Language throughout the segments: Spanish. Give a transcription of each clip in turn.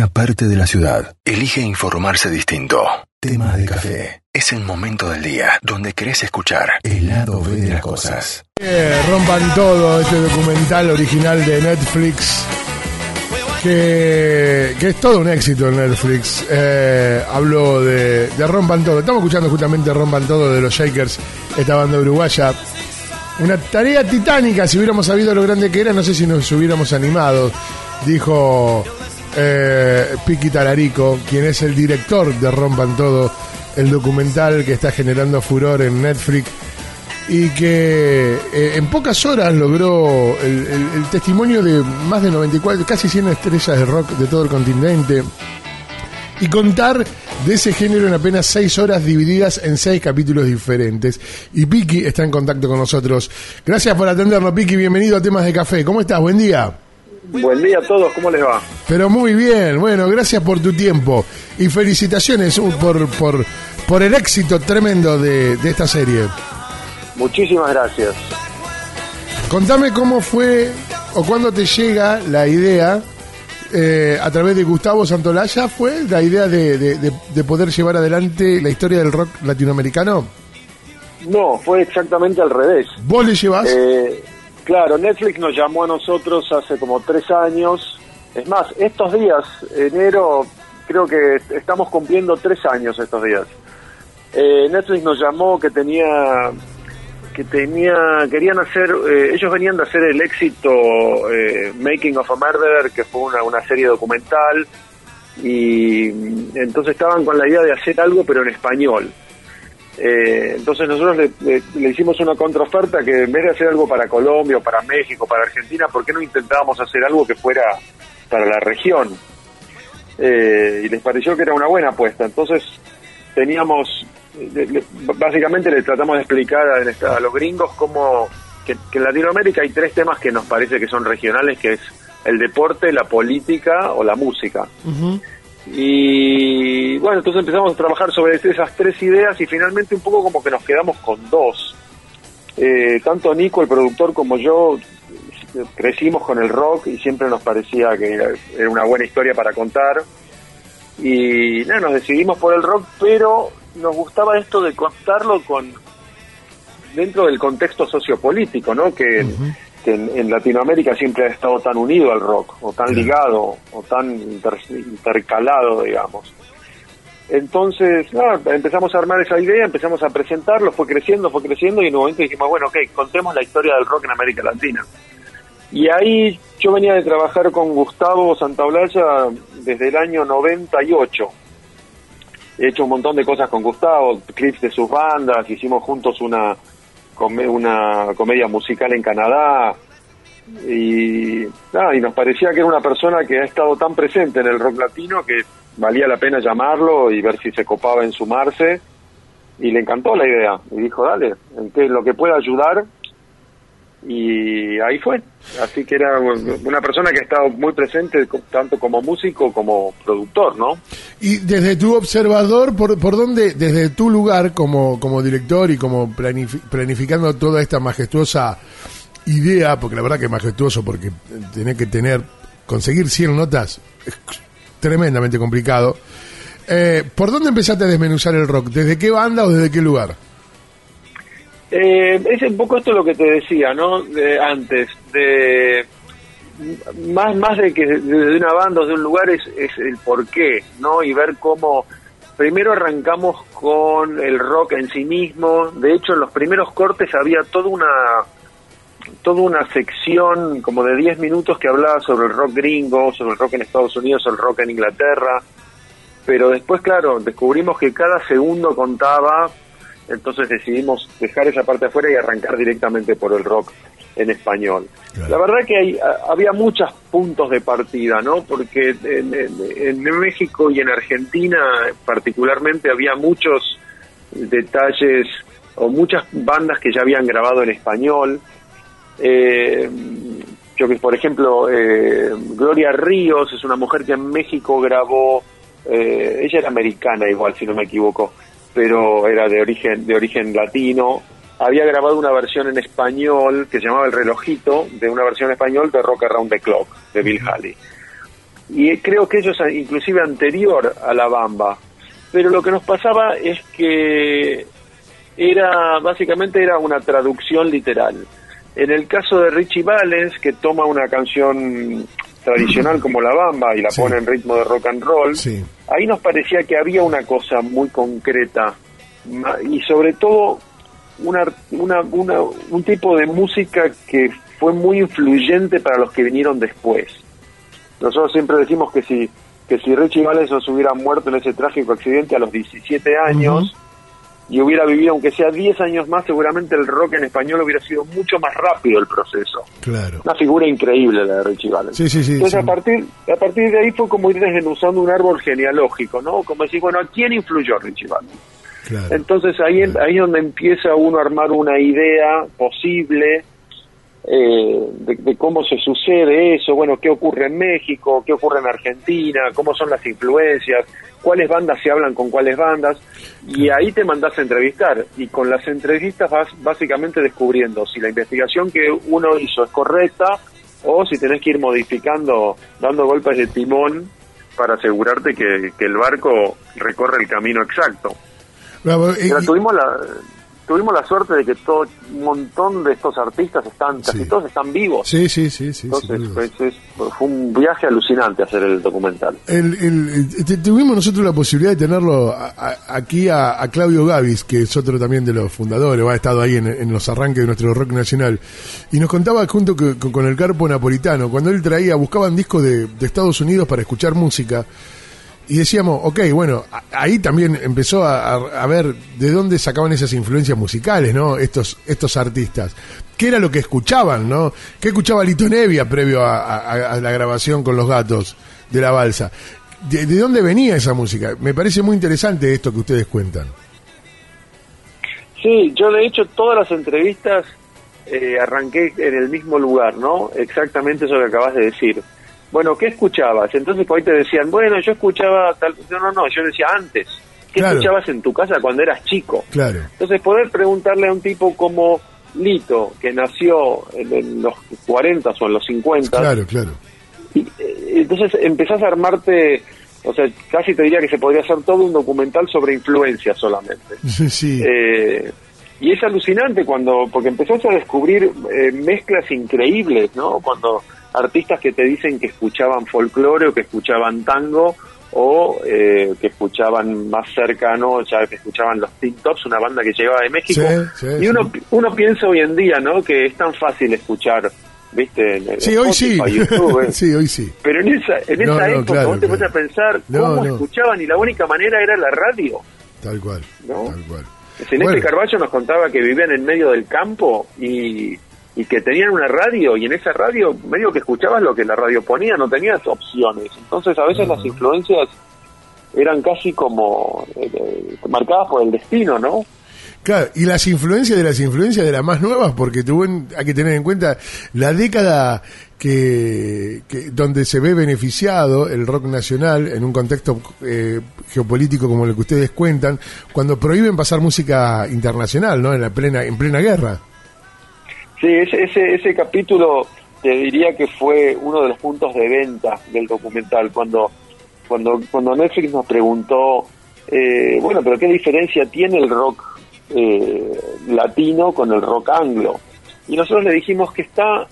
una parte de la ciudad elige informarse distinto. Tema de café. Es el momento del día donde querés escuchar el lado B de las cosas. Eh, rompan todo este documental original de Netflix. Que, que es todo un éxito en Netflix. Eh, hablo de, de Rompan Todo. Estamos escuchando justamente Rompan Todo de los Shakers, esta banda uruguaya. Una tarea titánica, si hubiéramos sabido lo grande que era, no sé si nos hubiéramos animado. Dijo eh, Piki Talarico, quien es el director de Rompan Todo, el documental que está generando furor en Netflix y que eh, en pocas horas logró el, testimonio de más de 94, casi 100 estrellas de rock de todo el continente y contar de ese género en apenas 6 horas divididas en 6 capítulos diferentes. Y Piki está en contacto con nosotros. Gracias por atendernos, Piki. Bienvenido a Temas de Café. ¿Cómo estás? Buen día. Buen día a todos, ¿cómo les va? Pero muy bien, bueno, gracias por tu tiempo y felicitaciones uh, por, por, por el éxito tremendo de, de esta serie. Muchísimas gracias. Contame cómo fue o cuándo te llega la idea, eh, a través de Gustavo Santolaya, fue la idea de, de- de- de poder llevar adelante la historia del rock latinoamericano. No, fue exactamente al revés. ¿Vos le llevas? Eh, claro, Netflix nos llamó a nosotros hace como tres años. Es más, estos días, enero, creo que estamos cumpliendo tres años estos días. Eh, Netflix nos llamó que tenía que tenía querían hacer eh, ellos venían de hacer el éxito eh, Making of a Murderer que fue una, una serie documental y entonces estaban con la idea de hacer algo pero en español eh, entonces nosotros le hicimos una contraoferta que en vez de hacer algo para Colombia o para México, para Argentina, ¿por qué no intentábamos hacer algo que fuera para la región? Eh, y les pareció que era una buena apuesta. Entonces teníamos, le- le- básicamente le tratamos de explicar a, los gringos cómo que, que en Latinoamérica hay tres temas que nos parece que son regionales, que es el deporte, la política o la música. Y bueno, entonces empezamos a trabajar sobre esas tres ideas y finalmente un poco como que nos quedamos con dos. Eh, tanto Nico, el productor, como yo crecimos con el rock y siempre nos parecía que era, una buena historia para contar. Y nada, nos decidimos por el rock, pero nos gustaba esto de contarlo con dentro del contexto sociopolítico, ¿no? Que, que en, en Latinoamérica siempre ha estado tan unido al rock, o tan ligado, o tan inter- intercalado, digamos. Entonces, nada, empezamos a armar esa idea, empezamos a presentarlo, fue creciendo, fue creciendo, y en un momento dijimos, bueno, ok, contemos la historia del rock en América Latina. Y ahí yo venía de trabajar con Gustavo Santaolalla desde el año 98. He hecho un montón de cosas con Gustavo, clips de sus bandas, hicimos juntos una, una comedia musical en Canadá. Y, nada, y nos parecía que era una persona que ha estado tan presente en el rock latino que valía la pena llamarlo y ver si se copaba en sumarse. Y le encantó la idea. Y dijo, dale, en qué- lo que pueda ayudar. Y ahí fue. Así que era una persona que ha estado muy presente tanto como músico como productor, ¿no? Y desde tu observador, ¿por, por dónde, desde tu lugar como, como director y como planifi- planificando toda esta majestuosa idea, porque la verdad que es majestuoso, porque tenés que tener, conseguir 100 notas es tremendamente complicado. Eh, ¿Por dónde empezaste a desmenuzar el rock? ¿Desde qué banda o desde qué lugar? Eh, es un poco esto lo que te decía, ¿no? De, antes, de más más de que de una banda o de un lugar es, es el porqué, ¿no? Y ver cómo primero arrancamos con el rock en sí mismo. De hecho, en los primeros cortes había toda una toda una sección como de 10 minutos que hablaba sobre el rock gringo, sobre el rock en Estados Unidos, el rock en Inglaterra. Pero después, claro, descubrimos que cada segundo contaba entonces decidimos dejar esa parte afuera y arrancar directamente por el rock en español. La verdad que hay, a- había muchos puntos de partida, ¿no? Porque en, en- en México y en Argentina particularmente había muchos detalles o muchas bandas que ya habían grabado en español. Eh, yo que por ejemplo eh, Gloria Ríos es una mujer que en México grabó eh, ella era americana igual si no me equivoco pero era de origen de origen latino había grabado una versión en español que se llamaba El relojito de una versión en español de Rock Around the Clock de Bill Haley y creo que ellos inclusive anterior a la Bamba. Pero lo que nos pasaba es que era básicamente era una traducción literal. En el caso de Richie Valens, que toma una canción tradicional como la bamba y la pone en ritmo de rock and roll, ahí nos parecía que había una cosa muy concreta y sobre todo una, una, una, un tipo de música que fue muy influyente para los que vinieron después. Nosotros siempre decimos que si que si Richie Valens hubiera muerto en ese trágico accidente a los 17 años, y hubiera vivido, aunque sea 10 años más, seguramente el rock en español hubiera sido mucho más rápido el proceso. Claro. Una figura increíble la de Richie Valens. Sí, sí, sí. Entonces, A, partir, a partir de ahí fue como ir desmenuzando un árbol genealógico, ¿no? Como decir, bueno, ¿a quién influyó Richie Valens? Claro. Entonces ahí, ahí es donde empieza uno a armar una idea posible eh, de, cómo se sucede eso, bueno, qué ocurre en México, qué ocurre en Argentina, cómo son las influencias, cuáles bandas se hablan con cuáles bandas, y ahí te mandas a entrevistar, y con las entrevistas vas básicamente descubriendo si la investigación que uno hizo es correcta o si tenés que ir modificando, dando golpes de timón para asegurarte que, el barco recorre el camino exacto. Pero tuvimos la tuvimos la suerte de que todo un montón de estos artistas están, casi todos están vivos. Sí, sí, sí, sí. Entonces, fue un viaje alucinante hacer el documental. tuvimos nosotros la posibilidad de tenerlo aquí a, Claudio Gavis, que es otro también de los fundadores, ha estado ahí en, los arranques de nuestro rock nacional, y nos contaba junto con el Carpo Napolitano, cuando él traía, buscaban discos de, de Estados Unidos para escuchar música y decíamos, ok, bueno, ahí también empezó a, ver de dónde sacaban esas influencias musicales, ¿no? Estos, estos artistas. ¿Qué era lo que escuchaban, no? ¿Qué escuchaba Lito Nevia previo a, la grabación con los gatos de la balsa? ¿De, dónde venía esa música? Me parece muy interesante esto que ustedes cuentan. Sí, yo de hecho todas las entrevistas eh, arranqué en el mismo lugar, ¿no? Exactamente eso que acabas de decir bueno, ¿qué escuchabas? Entonces por ahí te decían, bueno, yo escuchaba tal... No, no, no, yo decía antes. ¿Qué escuchabas en tu casa cuando eras chico? Claro. Entonces poder preguntarle a un tipo como Lito, que nació en, los 40 o en los 50. Claro, claro. Y, eh, entonces empezás a armarte, o sea, casi te diría que se podría hacer todo un documental sobre influencia solamente. Sí. Eh, y es alucinante cuando, porque empezás a descubrir eh, mezclas increíbles, ¿no? Cuando artistas que te dicen que escuchaban folclore o que escuchaban tango o eh, que escuchaban más cercano, ya que escuchaban los Teen Tops, una banda que llegaba de México. y uno, uno piensa hoy en día, ¿no? Que es tan fácil escuchar, ¿viste? En, sí, hoy sí. sí, hoy sí. Pero en esa, en esa época vos te pones a pensar cómo escuchaban y la única manera era la radio. Tal cual, tal cual. Celeste Carballo nos contaba que vivían en medio del campo y y que tenían una radio y en esa radio medio que escuchabas lo que la radio ponía, no tenías opciones. Entonces a veces las influencias eran casi como eh, eh, marcadas por el destino, ¿no? Claro, y las influencias de las influencias de las más nuevas, porque tuvo hay que tener en cuenta la década que, donde se ve beneficiado el rock nacional en un contexto eh, geopolítico como el que ustedes cuentan, cuando prohíben pasar música internacional, ¿no? En la plena en plena guerra. Sí, ese, ese, capítulo te diría que fue uno de los puntos de venta del documental, cuando, cuando, cuando Netflix nos preguntó, eh, bueno, pero ¿qué diferencia tiene el rock eh, latino con el rock anglo? Y nosotros le dijimos que está,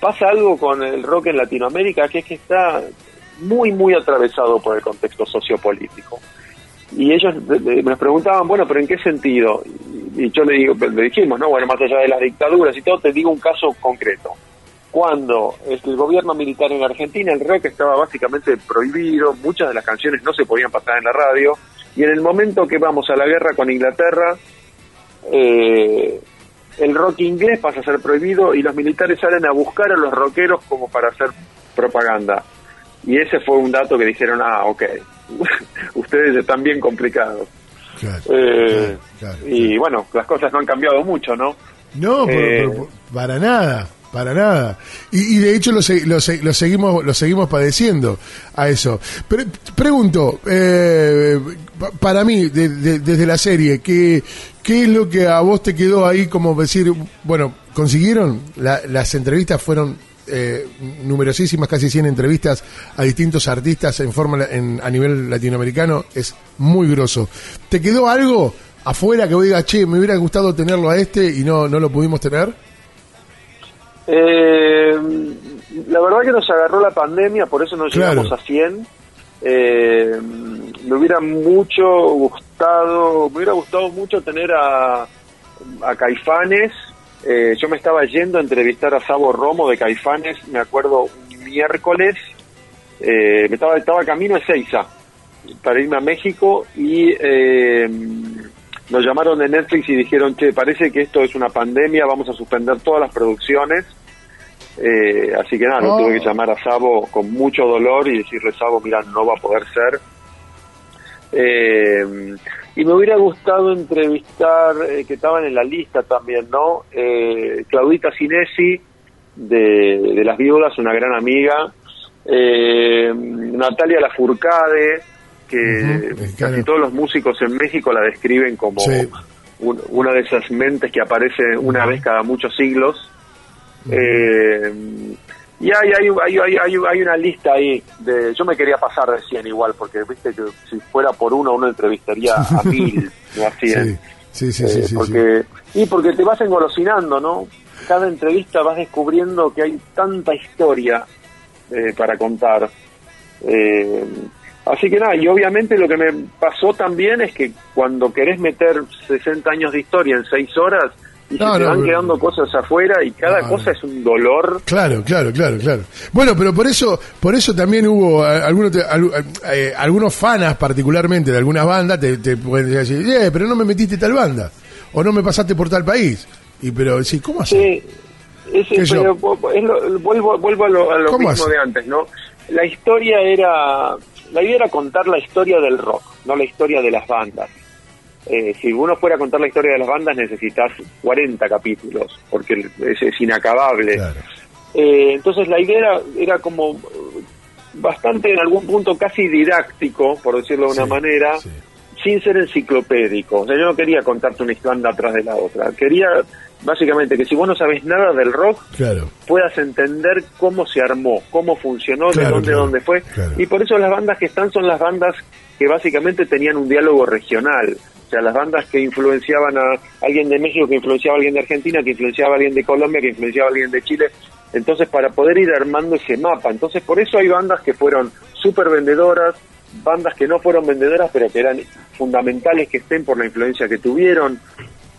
pasa algo con el rock en Latinoamérica, que es que está muy, muy atravesado por el contexto sociopolítico. Y ellos nos preguntaban, bueno, pero ¿en qué sentido? y yo le digo, le dijimos, ¿no? Bueno, más allá de las dictaduras y todo, te digo un caso concreto. Cuando el gobierno militar en Argentina, el rock estaba básicamente prohibido, muchas de las canciones no se podían pasar en la radio, y en el momento que vamos a la guerra con Inglaterra, eh, el rock inglés pasa a ser prohibido y los militares salen a buscar a los rockeros como para hacer propaganda. Y ese fue un dato que dijeron, ah, ok, ustedes están bien complicados. Eh, y bueno, las cosas no han cambiado mucho, ¿no? No, eh, para nada, para nada. Y, de hecho lo, lo, seguimos lo seguimos padeciendo a eso. Pero, pregunto, eh, para mí, desde la serie, ¿qué, ¿qué es lo que a vos te quedó ahí como decir, bueno, consiguieron? las entrevistas fueron eh, numerosísimas, casi 100 entrevistas a distintos artistas en forma en, a nivel latinoamericano, es muy grosso. ¿Te quedó algo afuera que vos digas, che, me hubiera gustado tenerlo a este y no, no lo pudimos tener? Eh, la verdad que nos agarró la pandemia, por eso nos llegamos a 100. Eh, me hubiera mucho gustado, me hubiera gustado mucho tener a, a Caifanes. Eh, yo me estaba yendo a entrevistar a Sabo Romo de Caifanes, me acuerdo un miércoles, eh, me estaba, estaba camino de Seiza para irme a México y eh, nos llamaron de Netflix y dijeron, che, parece que esto es una pandemia, vamos a suspender todas las producciones. Eh, así que nada, no tuve que oh. llamar a Sabo con mucho dolor y decirle, Sabo, mira, no va a poder ser. Eh, y me hubiera gustado entrevistar, eh, que estaban en la lista también, ¿no? Claudita Cinesi, de, de Las Viudas, una gran amiga. Natalia Lafourcade, que casi todos los músicos en México la describen como una de esas mentes que aparece una vez cada muchos siglos. Eh, y hay, hay, hay, hay, hay una lista ahí. De, yo me quería pasar de 100 igual, porque viste que si fuera por uno, uno entrevistaría a mil, no a 100. Sí, sí, sí, sí, porque, Y porque te vas engolosinando, ¿no? Cada entrevista vas descubriendo que hay tanta historia eh, para contar. Eh, así que nada, y obviamente lo que me pasó también es que cuando querés meter 60 años de historia en 6 horas, y se te van quedando cosas afuera y cada cosa es un dolor. Claro, claro, claro, claro. Bueno, pero por eso, por eso también hubo eh, algunos, eh, algunos fanas particularmente de algunas bandas te, te pueden decir, eh, pero no me metiste tal banda o no me pasaste por tal país. Y pero sí, ¿cómo así? Sí, vuelvo, vuelvo a lo, mismo de antes, ¿no? La historia era, la idea era contar la historia del rock, no la historia de las bandas. Eh, si uno fuera a contar la historia de las bandas necesitas 40 capítulos, porque es, inacabable. Eh, entonces la idea era, como bastante en algún punto casi didáctico, por decirlo de una manera, sin ser enciclopédico. O sea, yo no quería contarte una banda atrás de la otra. Quería básicamente que si vos no sabes nada del rock, puedas entender cómo se armó, cómo funcionó, de dónde, dónde fue. Y por eso las bandas que están son las bandas que básicamente tenían un diálogo regional sea, las bandas que influenciaban a alguien de México, que influenciaba a alguien de Argentina, que influenciaba a alguien de Colombia, que influenciaba a alguien de Chile. Entonces, para poder ir armando ese mapa. Entonces, por eso hay bandas que fueron súper vendedoras, bandas que no fueron vendedoras, pero que eran fundamentales que estén por la influencia que tuvieron.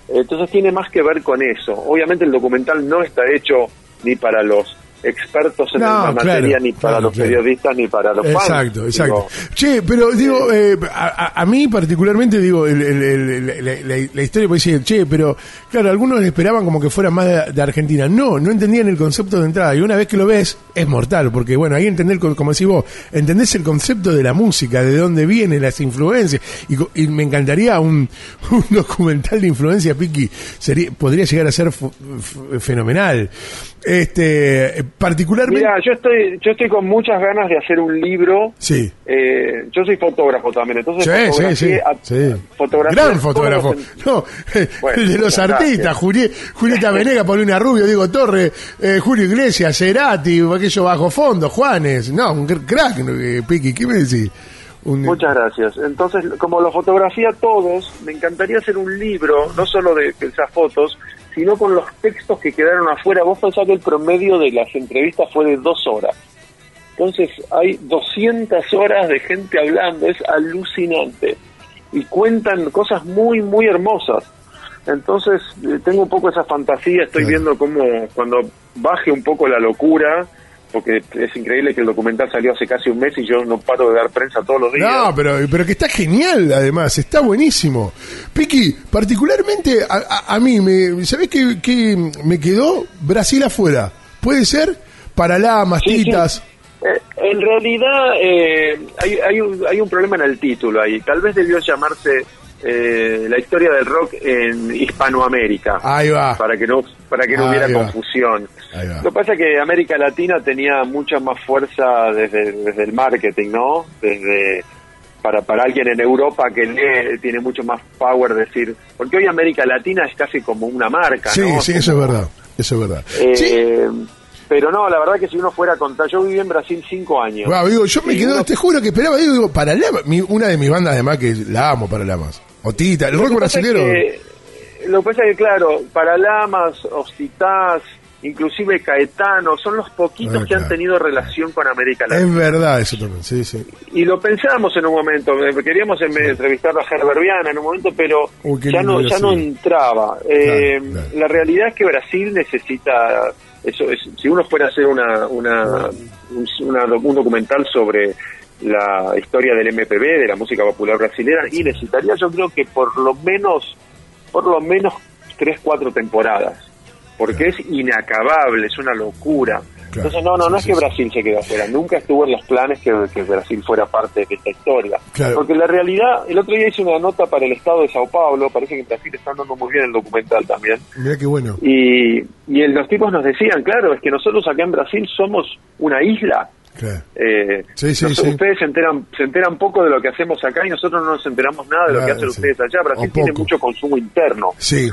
Entonces, tiene más que ver con eso. Obviamente, el documental no está hecho ni para los expertos en la materia ni para los periodistas ni para los exacto, Exacto, Che, pero digo, eh, a, mí particularmente digo, la, historia puede decir, che, pero claro, algunos esperaban como que fuera más de, Argentina. No, no entendían el concepto de entrada. Y una vez que lo ves, es mortal, porque bueno, ahí entender, como decís vos, entendés el concepto de la música, de dónde vienen las influencias. Y, me encantaría un, documental de influencia, Piki, sería, podría llegar a ser fenomenal. Este, particularmente. Mira, yo estoy, yo estoy con muchas ganas de hacer un libro. Sí. Eh, yo soy fotógrafo también, entonces. Sí, sí, sí. Gran fotógrafo. No, de los artistas, Julieta Venega, Paulina Rubio, Diego Torre, eh, Julio Iglesias, Cerati, aquello bajo fondo, Juanes. No, un crack, eh, Piqui, ¿qué me decís? Muchas gracias. Entonces, como lo fotografía todos, me encantaría hacer un libro, no solo de esas fotos, sino con los textos que quedaron afuera. Vos pensás que el promedio de las entrevistas fue de dos horas. Entonces hay 200 horas de gente hablando, es alucinante. Y cuentan cosas muy, muy hermosas. Entonces eh, tengo un poco esa fantasía, estoy viendo cómo cuando baje un poco la locura, porque es increíble que el documental salió hace casi un mes y yo no paro de dar prensa todos los días. No, pero, pero que está genial además, está buenísimo. Piki, particularmente a, mí, me, ¿sabés qué, me quedó? Brasil afuera. ¿Puede ser? Para la mastitas. Eh, en realidad eh, hay, hay, un, hay un problema en el título ahí. Tal vez debió llamarse eh, la historia del rock en Hispanoamérica. Ahí va. Para que no, para que no hubiera confusión. Lo que pasa es que América Latina tenía mucha más fuerza desde, desde el marketing, ¿no? Desde para, para alguien en Europa que lee, tiene mucho más power decir, porque hoy América Latina es casi como una marca, sí, ¿no? Sí, eso es verdad, eso es verdad. Eh, pero no, la verdad que si uno fuera a contar, yo viví en Brasil cinco años. Wow, digo, yo me quedo, uno- te juro que esperaba, digo, digo Paralamas, una de mis bandas además que la amo Paralamas. Otita, el rock es que- lo que pasa es que, claro, Paralamas, Ocitás, inclusive Caetano, son los poquitos Ah, que han tenido relación con América Latina. Es verdad eso también, sí, sí. Y lo pensábamos en un momento, eh, queríamos en- entrevistar a Herbert Viana en un momento, pero Uy, ya no ya no entraba. Eh, claro. La realidad es que Brasil necesita, eso es, si uno fuera a hacer una, una, un, una- un documental sobre la historia del MPB, de la música popular brasileña, y necesitaría yo creo que por lo menos, por lo menos tres, cuatro temporadas, porque es inacabable, es una locura. Claro, Entonces, no, no, no es que sí. Brasil se quede afuera. Nunca estuvo en los planes que, que Brasil fuera parte de esta historia. Claro. Porque la realidad, el otro día hice una nota para el Estado de Sao Paulo, parece que en Brasil está andando muy bien el documental también. Mirá qué bueno. Y, y el- los tipos nos decían, claro, es que nosotros acá en Brasil somos una isla. Claro. Eh, Sí, sí, nos- sí. Ustedes se enteran, se enteran poco de lo que hacemos acá y nosotros no nos enteramos nada de lo que hacen ustedes allá. Brasil tiene mucho consumo interno. Sí.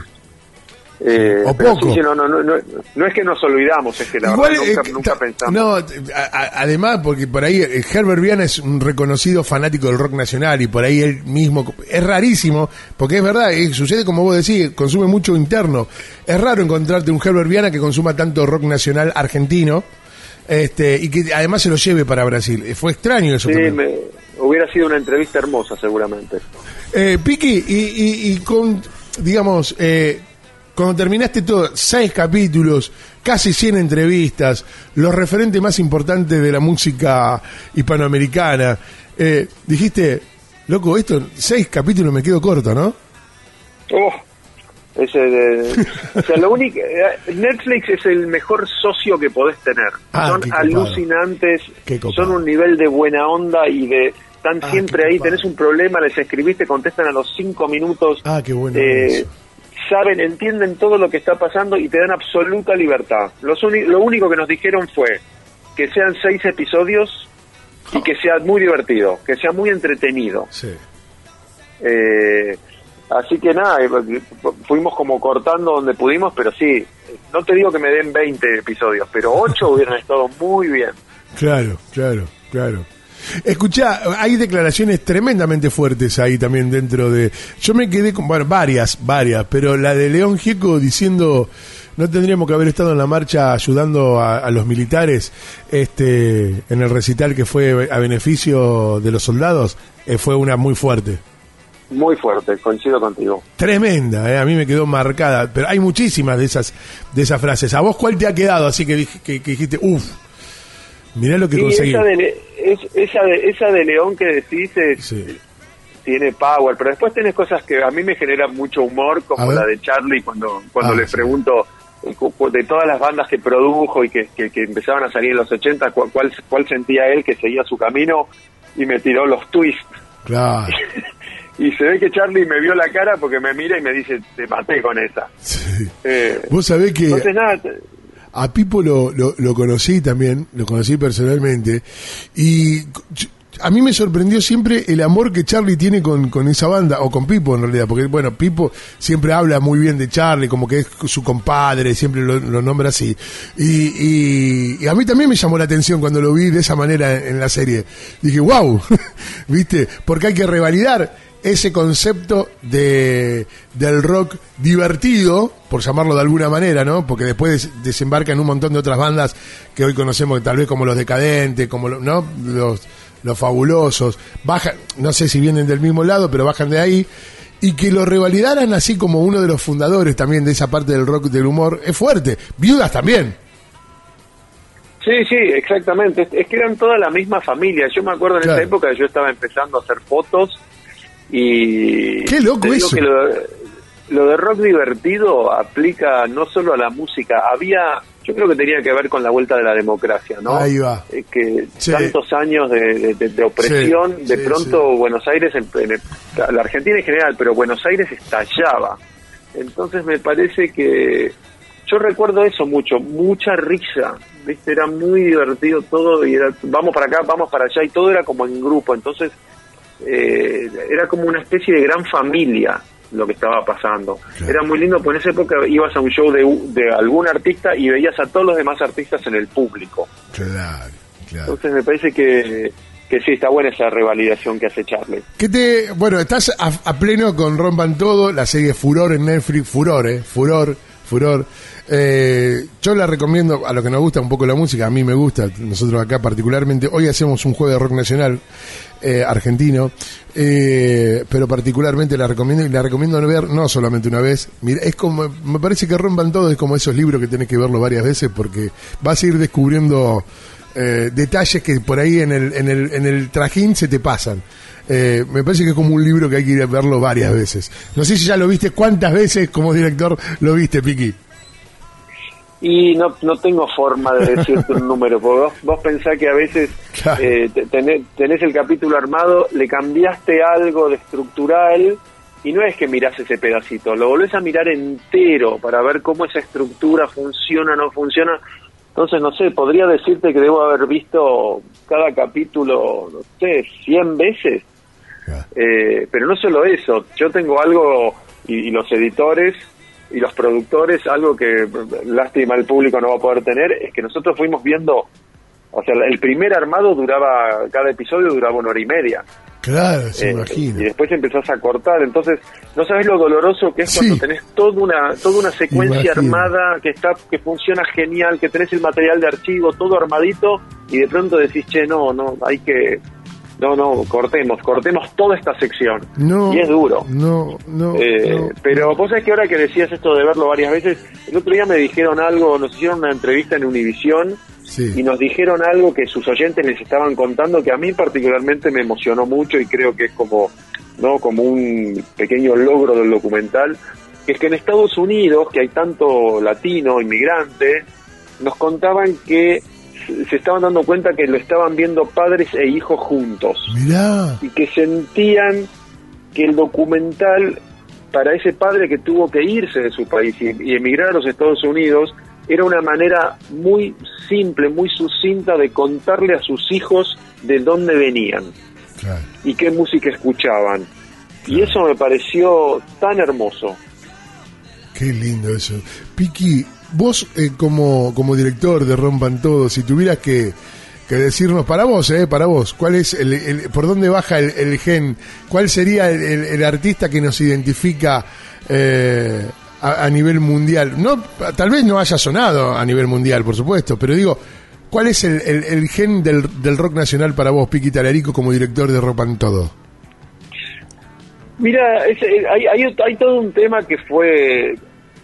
Eh, O poco. sí, sí, no, no, no, no, no es que nos olvidamos, es que la Igual, verdad nunca, eh, nunca pensamos. No, a- a- además, porque por ahí eh, Herbert Viana es un reconocido fanático del rock nacional y por ahí él mismo. Es rarísimo, porque es verdad, eh, sucede como vos decís, consume mucho interno. Es raro encontrarte un Herbert Viana que consuma tanto rock nacional argentino este y que además se lo lleve para Brasil. Eh, Fue extraño eso Sí, también. me- hubiera sido una entrevista hermosa seguramente. Eh, Piqui, y, y- y con, digamos, eh, cuando terminaste todo, seis capítulos, casi 100 entrevistas, los referentes más importantes de la música hispanoamericana, eh, dijiste, loco, esto, seis capítulos me quedo corto, ¿no? Oh, ese de- o sea, lo único, eh, Netflix es el mejor socio que podés tener. Ah, son alucinantes, son un nivel de buena onda y de están Ah, siempre ahí, tenés un problema, les escribiste, contestan a los cinco minutos. Ah, qué bueno Eh, eso. Saben, entienden todo lo que está pasando y te dan absoluta libertad. Los lo único que nos dijeron fue que sean seis episodios y que sea muy divertido, que sea muy entretenido. Sí. Eh, así que nada, eh, fuimos como cortando donde pudimos, pero sí, no te digo que me den 20 episodios, pero 8 hubieran estado muy bien. Claro, claro, claro. Escuchá, hay declaraciones tremendamente fuertes ahí también dentro de... Yo me quedé con, bueno, varias, varias, pero la de León Gieco diciendo no tendríamos que haber estado en la marcha ayudando a, a los militares este, en el recital que fue a beneficio de los soldados, eh, fue una muy fuerte. Muy fuerte, coincido contigo. Tremenda, eh, a mí me quedó marcada, pero hay muchísimas de esas de esas frases. ¿A vos cuál te ha quedado? Así que, que, que dijiste, uff, mirá lo que Y conseguí. Esa de, Le- es- esa, de, esa de León que decís es- Sí. tiene power, pero después tenés cosas que a mí me generan mucho humor, como la de Charlie cuando, cuando Ah, sí. pregunto eh, de todas las bandas que produjo y que, que, que empezaban a salir en los 80, cu- cuál, cuál sentía él que seguía su camino y me tiró los twists. Claro. Y se ve que Charlie me vio la cara porque me mira y me dice, te maté con esa. Sí. Eh, Vos sabés que entonces nada, a Pipo lo, lo, lo conocí también, lo conocí personalmente, y a mí me sorprendió siempre el amor que Charlie tiene con, con esa banda, o con Pipo en realidad, porque bueno, Pipo siempre habla muy bien de Charlie, como que es su compadre, siempre lo, lo nombra así. Y, y- y a mí también me llamó la atención cuando lo vi de esa manera en, en la serie. Dije, wow, ¿viste? Porque hay que revalidar ese concepto de del rock divertido, por llamarlo de alguna manera, ¿no? Porque después des- desembarca en un montón de otras bandas que hoy conocemos, tal vez como los decadentes, como lo- no los los fabulosos, bajan, no sé si vienen del mismo lado, pero bajan de ahí y que lo revalidaran así como uno de los fundadores también de esa parte del rock del humor es fuerte. Viudas también. Sí, sí, exactamente. Es, que eran toda la misma familia. Yo me acuerdo en Claro. esa época que yo estaba empezando a hacer fotos y... Qué loco eso. que lo, lo de rock divertido aplica no solo a la música. Había, yo creo que tenía que ver con la vuelta de la democracia, ¿no? Ahí va. Eh, que Sí. tantos años de, de- de- de opresión, Sí, de sí, pronto Buenos Aires, en- en el- la Argentina en general, pero Buenos Aires estallaba. Entonces me parece que yo recuerdo eso mucho, mucha risa, ¿viste? Era muy divertido todo y era, vamos para acá, vamos para allá y todo era como en grupo, entonces eh, era como una especie de gran familia. lo que estaba pasando. Claro. Era muy lindo, porque en esa época ibas a un show de, de algún artista y veías a todos los demás artistas en el público. Claro, claro. Entonces me parece que, que sí, está buena esa revalidación que hace Charlie. ¿Qué te, bueno, estás a, a pleno con Rompan Todo, la serie Furor en Netflix, Furor, eh, Furor, Furor. Eh, yo la recomiendo a los que nos gusta un poco la música, a mí me gusta, nosotros acá particularmente. Hoy hacemos un juego de rock nacional eh, argentino, eh, pero particularmente la recomiendo y la recomiendo ver no solamente una vez. Mira, es como, me parece que Rompan Todo es como esos libros que tenés que verlo varias veces porque vas a ir descubriendo eh, detalles que por ahí en el, en el, en el trajín se te pasan. Eh, me parece que es como un libro que hay que ir a verlo varias veces. No sé si ya lo viste, ¿cuántas veces como director lo viste, Piqui? Y no, no tengo forma de decirte un número, porque vos, vos pensás que a veces Claro. eh, te- tenés, tenés el capítulo armado, le cambiaste algo de estructural y no es que mirás ese pedacito, lo volvés a mirar entero para ver cómo esa estructura funciona o no funciona. Entonces, no sé, podría decirte que debo haber visto cada capítulo, no sé, 100 veces. Eh, pero no solo eso, yo tengo algo, y, y los editores y los productores, algo que lástima el público no va a poder tener, es que nosotros fuimos viendo, o sea, el primer armado duraba, cada episodio duraba una hora y media. Claro, se Eh, imagina. y después empezás a cortar, entonces no sabes lo doloroso que es Sí. cuando tenés toda una toda una secuencia armada que está que funciona genial, que tenés el material de archivo todo armadito y de pronto decís, "Che, no, no, hay que no, no, cortemos, cortemos toda esta sección." No, y es duro. No, no, Eh, no. Pero vos sabés que ahora que decías esto de verlo varias veces, el otro día me dijeron algo, nos hicieron una entrevista en Univisión Sí. y nos dijeron algo que sus oyentes les estaban contando que a mí particularmente me emocionó mucho y creo que es como no como un pequeño logro del documental que es que en Estados Unidos que hay tanto latino inmigrante nos contaban que se- estaban dando cuenta que lo estaban viendo padres e hijos juntos Mirá, y que sentían que el documental para ese padre que tuvo que irse de su país y, emigrar a los Estados Unidos era una manera muy simple, muy sucinta de contarle a sus hijos de dónde venían claro. y qué música escuchaban. Y eso me pareció tan hermoso. Qué lindo eso. Piqui, vos eh, como, como director de Rompan Todo, si tuvieras que, que decirnos para vos, eh, para vos, ¿cuál es el, el- por dónde baja el, gen? ¿Cuál sería el, el- artista que nos identifica eh, a, nivel mundial? No, tal vez no haya sonado a nivel mundial, por supuesto, pero digo, ¿cuál es el, gen del, del rock nacional para vos, Piqui Talarico, como director de Rompan Todo? Mira, eh, hay, hay, hay todo un tema que fue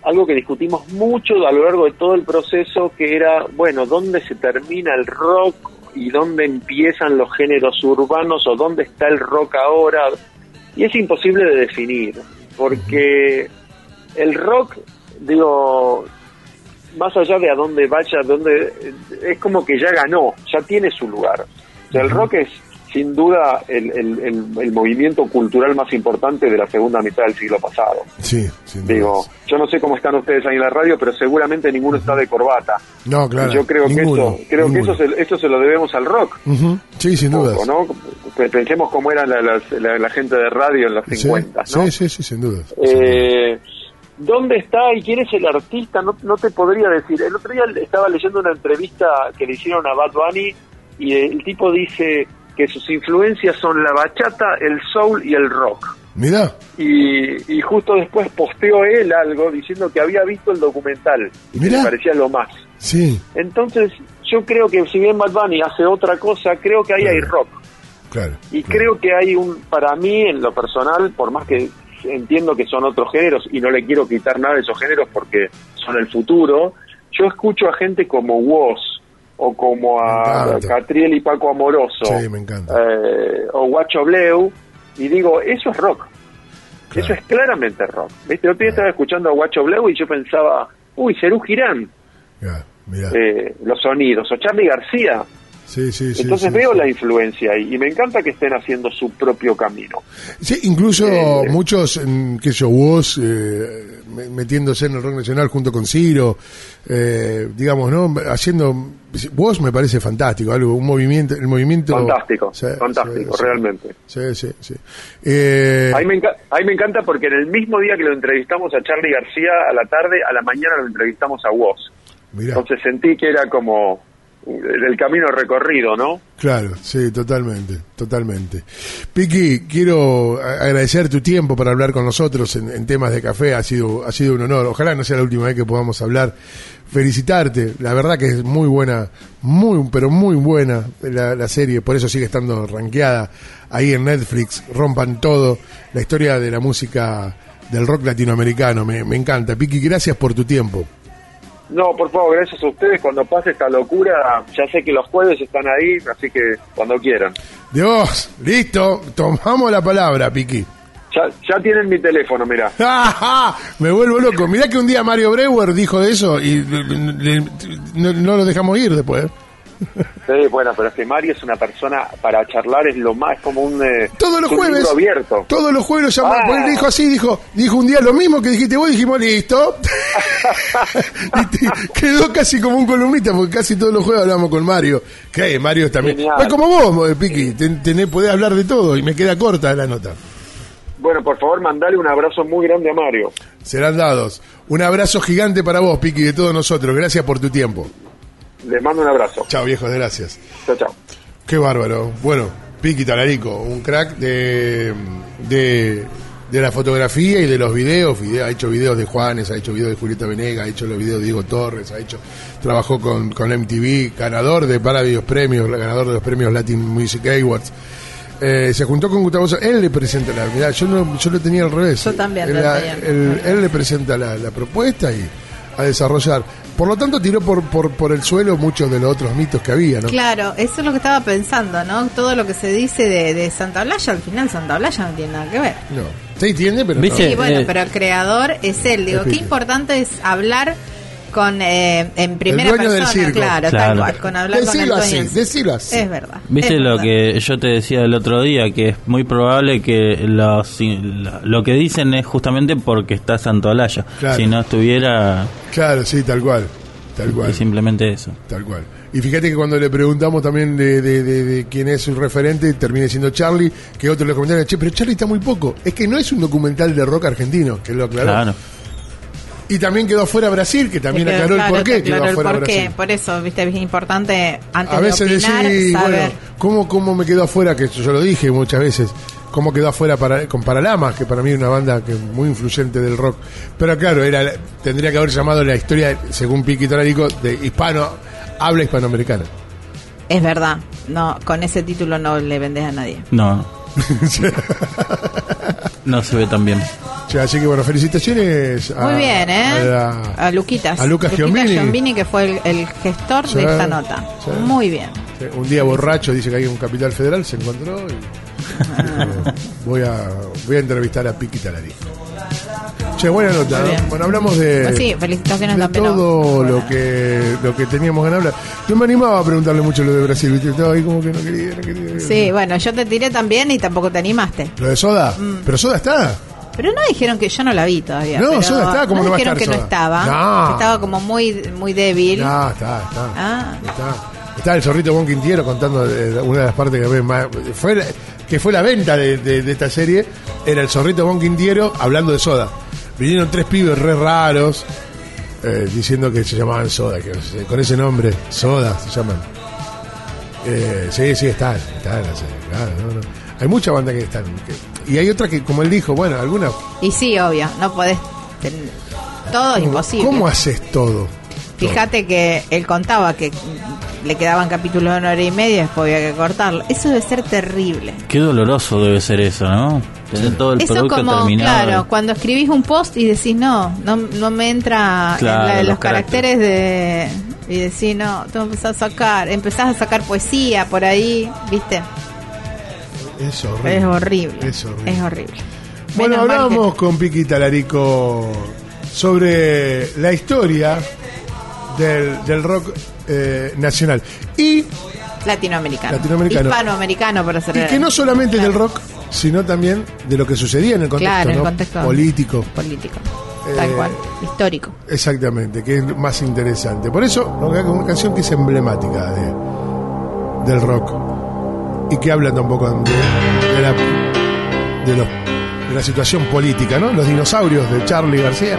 algo que discutimos mucho a lo largo de todo el proceso, que era, bueno, ¿dónde se termina el rock y dónde empiezan los géneros urbanos o dónde está el rock ahora? Y es imposible de definir, porque el rock, digo, más allá de a dónde vaya, dónde, es como que ya ganó, ya tiene su lugar. O sea, el rock es sin duda el, el- el- el movimiento cultural más importante de la segunda mitad del siglo pasado. Sí, sin duda. Digo, yo no sé cómo están ustedes ahí en la radio, pero seguramente ninguno está de corbata. No, claro. Y yo creo ninguno, que eso, creo que eso se, eso se lo debemos al rock. Sí, sin duda. Pensemos cómo era la, la- la- la gente de radio en los 50, ¿no? Sí, sí, sí, sin duda. Eh, ¿Dónde está y quién es el artista? No, no te podría decir. El otro día estaba leyendo una entrevista que le hicieron a Bad Bunny y el tipo dice que sus influencias son la bachata, el soul y el rock. Mirá, Y, y justo después posteó él algo diciendo que había visto el documental y que le parecía lo más. sí, Entonces, yo creo que si bien Bad Bunny hace otra cosa, creo que ahí hay rock. claro. Y claro. creo que hay un, para mí, en lo personal, por más que entiendo que son otros géneros y no le quiero quitar nada de esos géneros porque son el futuro, yo escucho a gente como Woz o como a. Catriel y Paco Amoroso Sí, me encanta. eh, o Guacho Bleu y digo, eso es rock. Claro. Eso es claramente rock. ¿Viste? El otro día estaba escuchando a Guacho Bleu y yo pensaba, uy, Cerú Girán, eh, los sonidos, o Charlie García. Sí, sí, sí, Entonces sí, veo la influencia ahí y me encanta que estén haciendo su propio camino. Sí, incluso Eh, muchos, mm, que yo, vos, eh, me- metiéndose en el rock nacional junto con Ciro, eh, digamos, ¿no? Haciendo, vos me parece fantástico, algo, un movimiento, el movimiento... Fantástico, fantástico, realmente. Sí, sí, sí. Eh, Ahí me, ahí me encanta porque en el mismo día que lo entrevistamos a Charlie García a la tarde, a la mañana lo entrevistamos a Woz. mirá. Entonces sentí que era como el camino recorrido, ¿no? Claro, sí, totalmente, totalmente. Piqui, quiero agradecer tu tiempo para hablar con nosotros en, temas de café, ha sido, ha sido un honor. Ojalá no sea la última vez que podamos hablar. Felicitarte, la verdad que es muy buena, muy, pero muy buena la, serie, por eso sigue estando rankeada ahí en Netflix, rompan todo, la historia de la música del rock latinoamericano, me, me encanta. Piqui, gracias por tu tiempo. No, por favor, gracias a ustedes. Cuando pase esta locura, ya sé que los jueves están ahí, así que cuando quieran. Dios, listo, tomamos la palabra, Piqui. Ya, ya tienen mi teléfono, mirá. Me vuelvo loco. Mirá que un día Mario Breuer dijo eso y le- le- no, no lo dejamos ir después. Sí, bueno, pero es que Mario es una persona para charlar, es lo más, es como un. eh, Todos los un jueves. libro abierto. Todos los jueves lo llamó. Ah. dijo así, dijo, dijo un día lo mismo que dijiste vos, dijimos listo. y te- quedó casi como un columnista, porque casi todos los jueves hablamos con Mario. Que Mario también. Genial. Es como vos, eh, Piqui, ten- tenés, podés hablar de todo y me queda corta la nota. Bueno, por favor, mandale un abrazo muy grande a Mario. Serán dados. Un abrazo gigante para vos, Piqui, de todos nosotros. Gracias por tu tiempo. Les mando un abrazo. Chao, viejos, gracias. Chao, chao. Qué bárbaro. Bueno, Piqui Talarico, un crack de, de, de la fotografía y de los videos. Video- ha hecho videos de Juanes, ha hecho videos de Julieta Venega, ha hecho los videos de Diego Torres, ha hecho trabajó con, con MTV, ganador de varios premios, ganador de los premios Latin Music Awards. Eh, se juntó con Gustavo él le presenta la mirá, yo no yo lo tenía al revés Yo también él, lo la- tenía. él- él le presenta la, la propuesta y a desarrollar por lo tanto tiró por, por, por el suelo muchos de los otros mitos que había ¿no? Claro, eso es lo que estaba pensando, ¿no? Todo lo que se dice de, de Santa Blaya, al final Santa Blaya no tiene nada que ver. No. Se entiende, pero ¿Viste? Sí, bueno, eh, pero el creador es él. Digo, Es qué importante es hablar con eh, en primera dueño del persona, circo. claro, Claro. tal cual, con hablar con el Decilo dueño así, decilo. Es verdad. ¿Viste es lo verdad. que yo te decía el otro día? Que es muy probable que los, lo, lo que dicen es justamente porque está Santo Alaya. Claro. Si no estuviera, Claro, sí, tal cual. Tal cual. es simplemente eso. Tal cual. Y fíjate que cuando le preguntamos también de, de- de- de quién es su referente, termina siendo Charlie, que otro le comentaron, che, pero Charlie está muy poco. Es que no es un documental de rock argentino, que lo aclaró. Claro. Y también quedó fuera Brasil, que también quedó aclaró claro, el porqué quedó aclaró el porqué. Brasil. Por eso, viste, es importante antes A veces de opinar, saber. bueno, ¿cómo, ¿cómo me quedó afuera? Que yo lo dije muchas veces. ¿Cómo quedó afuera para, con Paralamas? Que para mí es una banda que muy influyente del rock. Pero claro, era tendría que haber llamado la historia, según Piqui Talarico, de hispano, habla hispanoamericana. Es verdad, no, con ese título no le vendes a nadie. No. no se ve tan bien. Así que bueno, felicitaciones a, Muy bien, ¿eh? a la- A Luquitas. a Lucas Giombini. Giombini, que fue el, el gestor Sí, de esta nota. sí. Muy bien. un día borracho, dice que hay un capital federal, se encontró y voy a voy a entrevistar a Piqui Talarico. Che, buena nota. ¿no? Bueno, hablamos de, Pues sí, felicitaciones de todo lo que lo que teníamos ganas de hablar. Yo me animaba a preguntarle mucho lo de Brasil, ¿viste? Estaba ahí como que no quería, no quería. Sí, bueno, yo te tiré también y tampoco te animaste. ¿Lo de Soda? Mm. Pero Soda está. Pero no dijeron que yo no la vi todavía. No, Soda está, ¿cómo no va a dijeron estar que no estaba. No. que estaba como muy muy débil. No, está, está. Ah. Está. Está el zorrito Bon Quintiero contando de- una de las partes que más. Fue la- que fue la venta de, de- de esta serie. Era el zorrito Bon Quintiero hablando de soda. Vinieron tres pibes re raros eh, diciendo que se llamaban soda. Que con ese nombre, soda se llaman. Eh, sí, sí, está. Está en la serie, claro. no, no. Hay mucha banda que están. que- y hay otra que, como él dijo, bueno, alguna. Y sí, obvio, no podés. ten- todo es imposible. ¿Cómo haces todo? Fíjate que él contaba que le quedaban capítulos de una hora y media y después había que cortarlo. Eso debe ser terrible. Qué doloroso debe ser eso, ¿no? Tener todo el Eso producto como, terminado. claro, cuando escribís un post y decís no, no, no me entra en la- los, los caracteres de... Y decís no, que empezar a sacar, empezás a sacar poesía por ahí, ¿viste? Es horrible. Es horrible. Es horrible. Es horrible. Bueno, Menos mal que- hablábamos con Piqui Talarico sobre la historia del, del rock eh, nacional. Y Latinoamericano. Latinoamericano. Hispanoamericano, para ser Y que no solamente del rock, sino también de lo que sucedía en el contexto, Claro, en el ¿no? contexto político. político. Tal Eh, cual. Histórico. Exactamente, que es más interesante. Por eso, nos queda con una canción que es emblemática de, del rock y que habla un poco de, de la, de, los- de la situación política, ¿no? Los dinosaurios de Charlie García.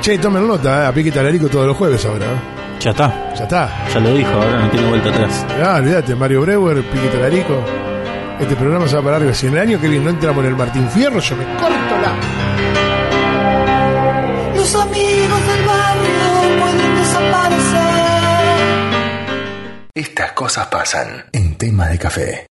Che, tomen nota, ¿eh? a Pique Talarico todos los jueves ahora. ¿eh? Ya está, Ya está. ya lo dijo, ahora no tiene vuelta atrás. Ah, olvídate, Mario Breuer, Pique Talarico. Este programa se va para arriba. Si en el año que viene no entramos en el Martín Fierro, yo me corto la. Los amigos Estas cosas pasan en tema de café.